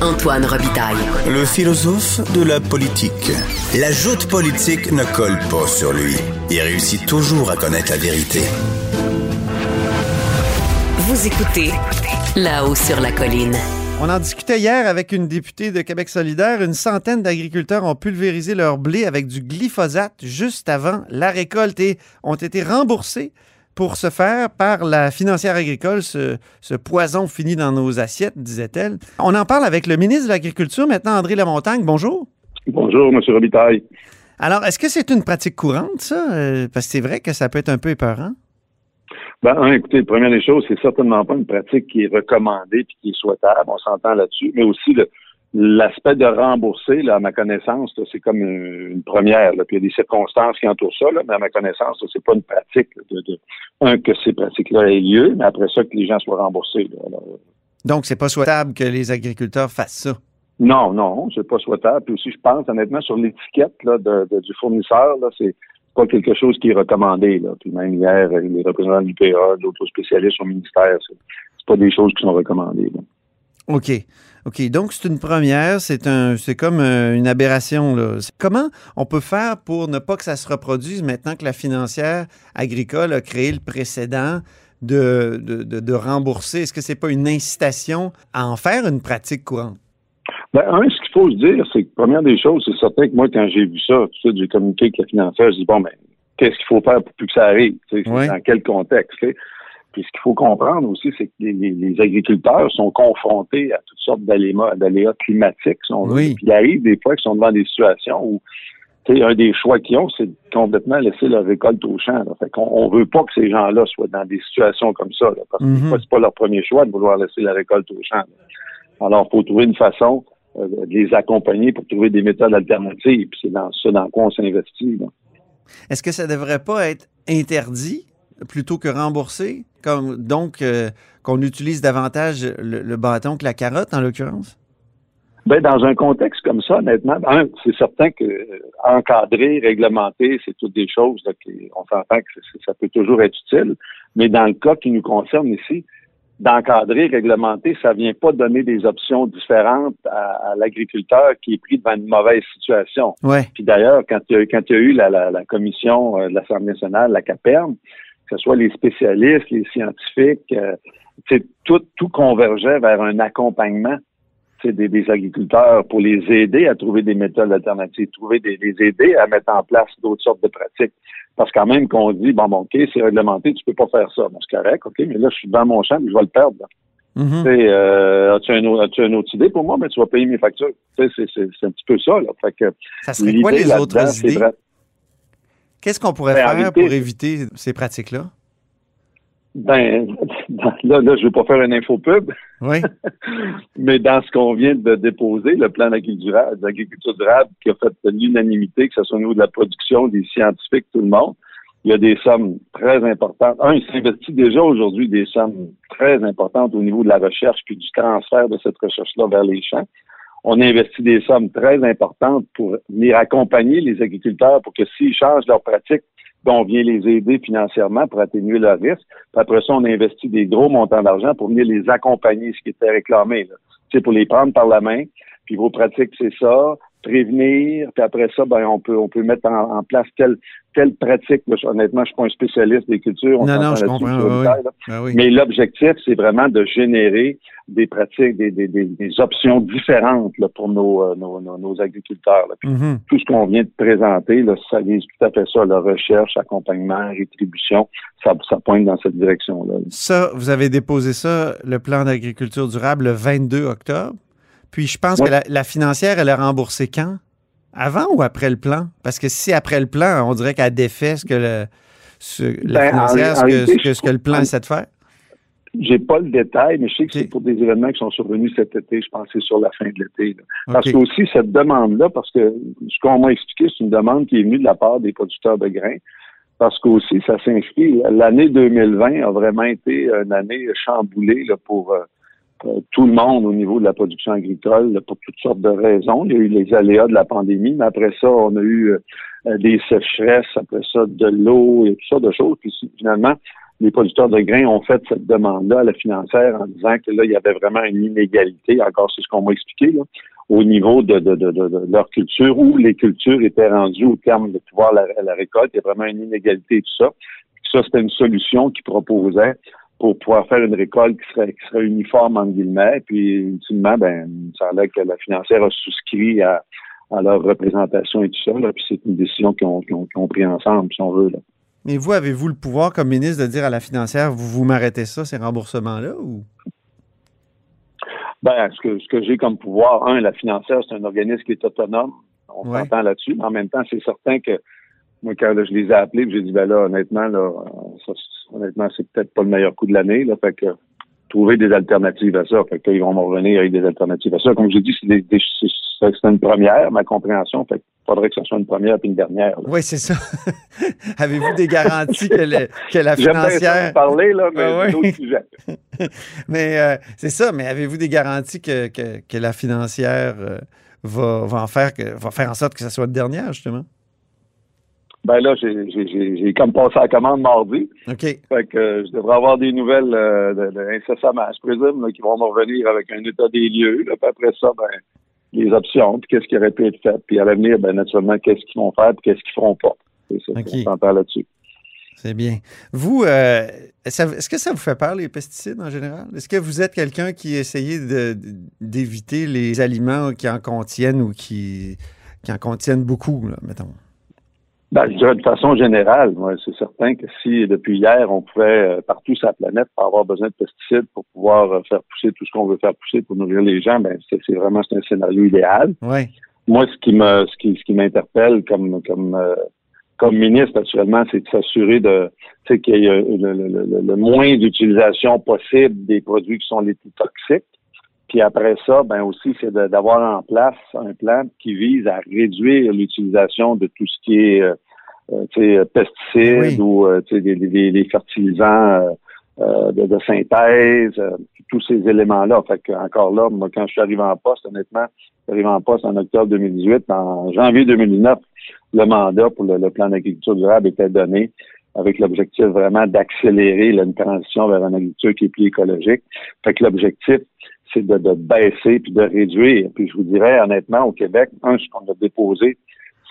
Antoine Robitaille. Le philosophe de la politique. La joute politique ne colle pas sur lui. Il réussit toujours à connaître la vérité. Vous écoutez là-haut sur la colline. On en discutait hier avec une députée de Québec solidaire. Une centaine d'agriculteurs ont pulvérisé leur blé avec du glyphosate juste avant la récolte et ont été remboursés pour ce faire par la financière agricole, ce, poison fini dans nos assiettes, disait-elle. On en parle avec le ministre de l'Agriculture, maintenant André Lamontagne. Bonjour. Bonjour, M. Robitaille. Alors, est-ce que c'est une pratique courante, ça? Euh, parce que c'est vrai que ça peut être un peu épeurant. Ben, écoutez, première des choses, c'est certainement pas une pratique qui est recommandée et qui est souhaitable. On s'entend là-dessus. Mais aussi, le, L'aspect de rembourser, là, à ma connaissance, c'est comme une, première. Là. Puis il y a des circonstances qui entourent ça, là, mais à ma connaissance, c'est pas une pratique de, de, un que ces pratiques-là aient lieu, mais après ça que les gens soient remboursés. Là. Alors, Donc c'est pas souhaitable que les agriculteurs fassent ça? Non, non, c'est pas souhaitable. Puis aussi, je pense honnêtement sur l'étiquette là, de, du fournisseur, là, c'est pas quelque chose qui est recommandé. Là. Puis même hier, les représentants du PA, d'autres spécialistes au ministère, c'est, c'est pas des choses qui sont recommandées. Là. OK. OK. Donc, c'est une première. C'est un, c'est comme euh, une aberration. Là. Comment on peut faire pour ne pas que ça se reproduise maintenant que la financière agricole a créé le précédent de, de, de, rembourser? Est-ce que c'est pas une incitation à en faire une pratique courante? Ben, un, ce qu'il faut se dire, c'est que, première des choses, c'est certain que moi, quand j'ai vu ça, tout j'ai communiqué avec la financière, je dis, bon, ben, qu'est-ce qu'il faut faire pour plus que ça arrive? Dans quel contexte? Puis ce qu'il faut comprendre aussi, c'est que les, agriculteurs sont confrontés à toutes sortes d'aléas climatiques. oui. Puis il arrive des fois qu'ils sont devant des situations où un des choix qu'ils ont, c'est de complètement laisser leur récolte au champ. Là. Fait qu'on on veut pas que ces gens-là soient dans des situations comme ça, parce que mm-hmm. c'est pas leur premier choix de vouloir laisser la récolte au champ. Alors, il faut trouver une façon euh, de les accompagner pour trouver des méthodes alternatives. c'est dans ça dans quoi on s'investit. Est-ce que ça devrait pas être interdit plutôt que remboursé? Comme, donc, euh, qu'on utilise davantage le, bâton que la carotte, en l'occurrence? Ben, dans un contexte comme ça, honnêtement, c'est certain que euh, encadrer, réglementer, c'est toutes des choses qui, on s'entend que ça peut toujours être utile. Mais dans le cas qui nous concerne ici, d'encadrer, réglementer, ça vient pas donner des options différentes à, l'agriculteur qui est pris devant une mauvaise situation. Ouais. Puis d'ailleurs, quand il y a, quand il y a eu la, la, la commission euh, de l'Assemblée nationale, la CAPERM, que ce soit les spécialistes, les scientifiques, euh, tout, tout convergeait vers un accompagnement des, des, agriculteurs pour les aider à trouver des méthodes alternatives, trouver des, les aider à mettre en place d'autres sortes de pratiques. Parce quand même qu'on dit, bon, bon, OK, c'est réglementé, tu peux pas faire ça. Bon, c'est correct, OK, mais là, je suis dans mon champ, je vais le perdre. Mm-hmm. euh, as-tu, un, as une autre idée pour moi? Ben, tu vas payer mes factures. C'est un petit peu ça. Là. Fait que, ça serait quoi les autres idées? Qu'est-ce qu'on pourrait ben, faire pour éviter ces pratiques-là? Ben, là, là, je ne veux pas faire une info pub. Oui. Mais dans ce qu'on vient de déposer, le plan d'agriculture durable qui a fait l'unanimité, que ce soit au niveau de la production, des scientifiques, tout le monde, il y a des sommes très importantes. Un, il s'investit déjà aujourd'hui des sommes très importantes au niveau de la recherche puis du transfert de cette recherche-là vers les champs. On investit des sommes très importantes pour venir accompagner les agriculteurs pour que s'ils changent leurs pratiques, on vient les aider financièrement pour atténuer leur risque. Puis après ça, on investit des gros montants d'argent pour venir les accompagner, ce qui était réclamé. C'est pour les prendre par la main. Puis vos pratiques, c'est ça prévenir, puis après ça, ben, on peut on peut mettre en, place telle, telle pratique. honnêtement, je suis pas un spécialiste des cultures. non, non, je comprends. Ben oui. Mais l'objectif, c'est vraiment de générer des pratiques, des, des, des, options différentes là, pour nos, euh, nos, nos, agriculteurs. Mm-hmm. Tout ce qu'on vient de présenter, là, ça vise tout à fait ça, la recherche, accompagnement, rétribution, ça, ça pointe dans cette direction-là. Ça, vous avez déposé ça, le plan d'agriculture durable, le 22 octobre? Puis je pense que la, financière, elle a remboursé quand? Avant ou après le plan? Parce que si après le plan, on dirait qu'elle défait ce que le, la ben, financière, ce, que, ce, que, le plan essaie de faire? J'ai pas le détail, mais je sais que c'est pour des événements qui sont survenus cet été. Je pense que c'est sur la fin de l'été. Parce que aussi, cette demande-là, parce que ce qu'on m'a expliqué, c'est une demande qui est venue de la part des producteurs de grains. Parce qu'aussi, ça s'inscrit. L'année 2020 a vraiment été une année chamboulée là, pour, euh, tout le monde au niveau de la production agricole pour toutes sortes de raisons. Il y a eu les aléas de la pandémie, mais après ça, on a eu euh, des sécheresses, après ça, de l'eau et toutes sortes de choses. Puis finalement, les producteurs de grains ont fait cette demande-là à la financière en disant que là, il y avait vraiment une inégalité, encore c'est ce qu'on m'a expliqué, au niveau de, de, de, de, leur culture, où les cultures étaient rendues au terme de pouvoir la, la récolte. Il y a vraiment une inégalité et tout ça. ça, c'était une solution qu'ils proposaient pour pouvoir faire une récolte qui serait, qui serait uniforme, en guillemets. Puis, ultimement, ben, ça a l'air que la financière a souscrit à, à leur représentation et tout ça. Là, puis c'est une décision qu'ils ont, ont, ont, pris ensemble, si on veut. Là. Mais vous, avez-vous le pouvoir comme ministre de dire à la financière, vous vous m'arrêtez ça, ces remboursements-là, ou? Ben, ce que, ce que j'ai comme pouvoir, un, la financière, c'est un organisme qui est autonome. On ouais. s'entend là-dessus. Mais en même temps, c'est certain que moi, quand là, je les ai appelés, j'ai dit, ben là, honnêtement, là, honnêtement, c'est peut-être pas le meilleur coup de l'année, là. Fait que trouver des alternatives à ça. Fait qu'ils vont me revenir avec des alternatives à ça. Comme j'ai dit, c'est, des, des, c'est une première, ma compréhension. Fait qu'il faudrait que ce soit une première puis une dernière. Là. Oui, c'est ça. Avez-vous des garanties que, le, que la financière... parler, là, mais ah, oui. sujet. mais euh, c'est ça, mais avez-vous des garanties que, que, que la financière euh, va, va en faire, que, va faire en sorte que ce soit la dernière, justement? Ben là, j'ai comme passé la commande mardi. OK. Fait que euh, je devrais avoir des nouvelles euh, de, de, incessamment, je présume, là, qui vont me revenir avec un état des lieux. Là, puis après ça, ben, les options, puis qu'est-ce qui aurait pu être fait. Puis à l'avenir, ben, naturellement, qu'est-ce qu'ils vont faire, puis qu'est-ce qu'ils feront pas. C'est ça, okay. on s'entend là-dessus. C'est bien. Vous, euh, est-ce que ça vous fait peur, les pesticides en général? Est-ce que vous êtes quelqu'un qui essayait d'éviter les aliments qui en contiennent ou qui, qui en contiennent beaucoup, là, mettons? Ben, je dirais de façon générale, moi, c'est certain que si depuis hier, on pouvait euh, partout sur la planète pas avoir besoin de pesticides pour pouvoir euh, faire pousser tout ce qu'on veut faire pousser pour nourrir les gens, ben c'est, vraiment c'est un scénario idéal. Ouais. Moi, ce qui me ce qui ce qui m'interpelle comme comme euh, comme ministre actuellement, c'est de s'assurer de qu'il y ait le, le, le, le moins d'utilisation possible des produits qui sont les plus toxiques. Puis après ça, ben aussi, c'est d'avoir en place un plan qui vise à réduire l'utilisation de tout ce qui est euh, euh pesticides oui. ou euh, des, des, des, fertilisants euh, de, de, synthèse, tous ces éléments-là. Fait que encore là, moi, quand je suis arrivé en poste, honnêtement, je suis arrivé en poste en octobre 2018. En janvier 2009, le mandat pour le, le plan d'agriculture durable était donné avec l'objectif vraiment d'accélérer une transition vers une agriculture qui est plus écologique. Fait que l'objectif, c'est de, de, baisser puis de réduire. Puis je vous dirais honnêtement, au Québec, un, ce qu'on a déposé,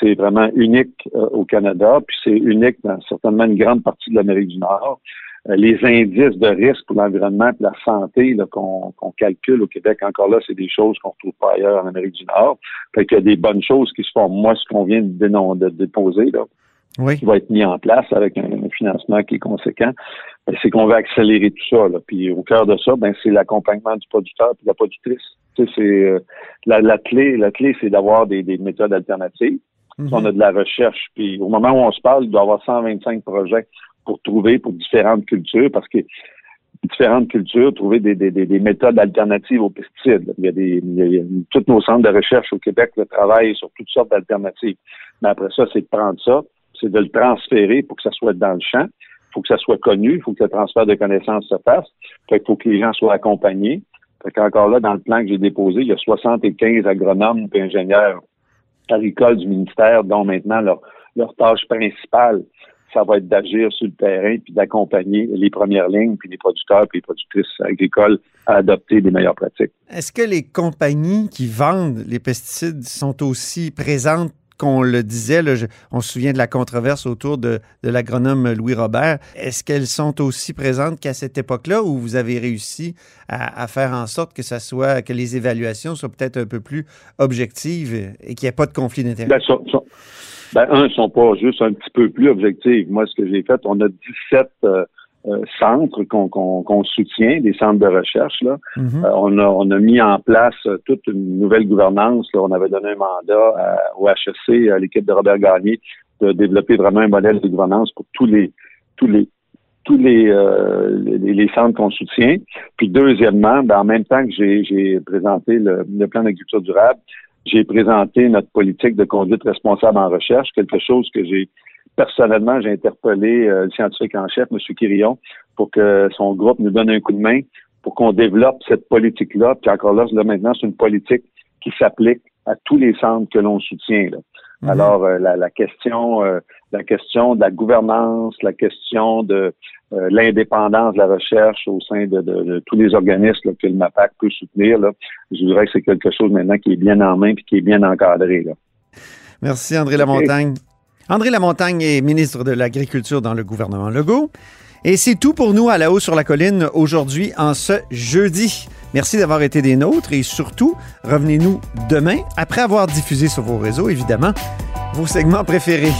c'est vraiment unique euh, au Canada, puis c'est unique dans certainement une grande partie de l'Amérique du Nord. Euh, les indices de risque pour l'environnement et la santé qu'on qu calcule au Québec, encore là, c'est des choses qu'on ne retrouve pas ailleurs en Amérique du Nord. Fait qu'il y a des bonnes choses qui se font. Moi, ce qu'on vient de, de, déposer, là, oui. qui va être mis en place avec un, un financement qui est conséquent, c'est qu'on veut accélérer tout ça. Là. Puis au cœur de ça, ben, c'est l'accompagnement du producteur et de la productrice. Tu sais, c'est euh, la, la, clé, la clé, c'est d'avoir des, des, méthodes alternatives. Mm -hmm. On a de la recherche. Puis au moment où on se parle, il doit y avoir 125 projets pour trouver pour différentes cultures, parce que différentes cultures, trouver des, des, des, méthodes alternatives aux pesticides. Il y a, des, il y a, tous nos centres de recherche au Québec le travaillent sur toutes sortes d'alternatives. Mais après ça, c'est de prendre ça, c'est de le transférer pour que ça soit dans le champ. Faut que ça soit connu, il faut que le transfert de connaissances se fasse. Fait il faut que les gens soient accompagnés. Fait qu'encore là, dans le plan que j'ai déposé, il y a 75 agronomes et ingénieurs agricoles du ministère, dont maintenant leur, leur tâche principale, ça va être d'agir sur le terrain puis d'accompagner les premières lignes puis les producteurs puis les productrices agricoles à adopter des meilleures pratiques. Est-ce que les compagnies qui vendent les pesticides sont aussi présentes qu'on le disait, là, je, on se souvient de la controverse autour de, de l'agronome Louis Robert. Est-ce qu'elles sont aussi présentes qu'à cette époque-là où vous avez réussi à, à, faire en sorte que ça soit que les évaluations soient peut-être un peu plus objectives et qu'il n'y ait pas de conflit d'intérêts? Ben, so, so, ben, un, ils sont pas juste un petit peu plus objectifs. Moi, ce que j'ai fait, on a 17 euh, euh, centres qu'on qu qu soutient, des centres de recherche. Là. Mm -hmm. euh, on, a, on a mis en place euh, toute une nouvelle gouvernance. Là. On avait donné un mandat à, au HEC, à l'équipe de Robert Gagné, de développer vraiment un modèle de gouvernance pour tous les tous les tous les, euh, les, les, centres qu'on soutient. Puis deuxièmement, ben, en même temps que j'ai présenté le, le plan d'agriculture durable, j'ai présenté notre politique de conduite responsable en recherche, quelque chose que j'ai personnellement, j'ai interpellé euh, le scientifique en chef, M. Quirillon, pour que son groupe nous donne un coup de main pour qu'on développe cette politique-là. Puis encore là, là maintenant, c'est une politique qui s'applique à tous les centres que l'on soutient. Là. Mhm. Alors, euh, la, question, euh, la question de la gouvernance, la question de euh, l'indépendance de la recherche au sein de, tous les organismes que le MAPAC peut soutenir, là, je dirais que c'est quelque chose maintenant qui est bien en main et qui est bien encadré. Là. Merci, André Lamontagne. André Lamontagne est ministre de l'Agriculture dans le gouvernement Legault. Et c'est tout pour nous à la haut sur la colline aujourd'hui en ce jeudi. Merci d'avoir été des nôtres et surtout, revenez-nous demain après avoir diffusé sur vos réseaux, évidemment, vos segments préférés.